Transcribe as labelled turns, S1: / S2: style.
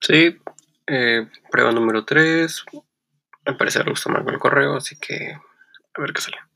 S1: Sí, eh, prueba número 3. Al parecer le gustó mal el correo, así que a ver qué sale.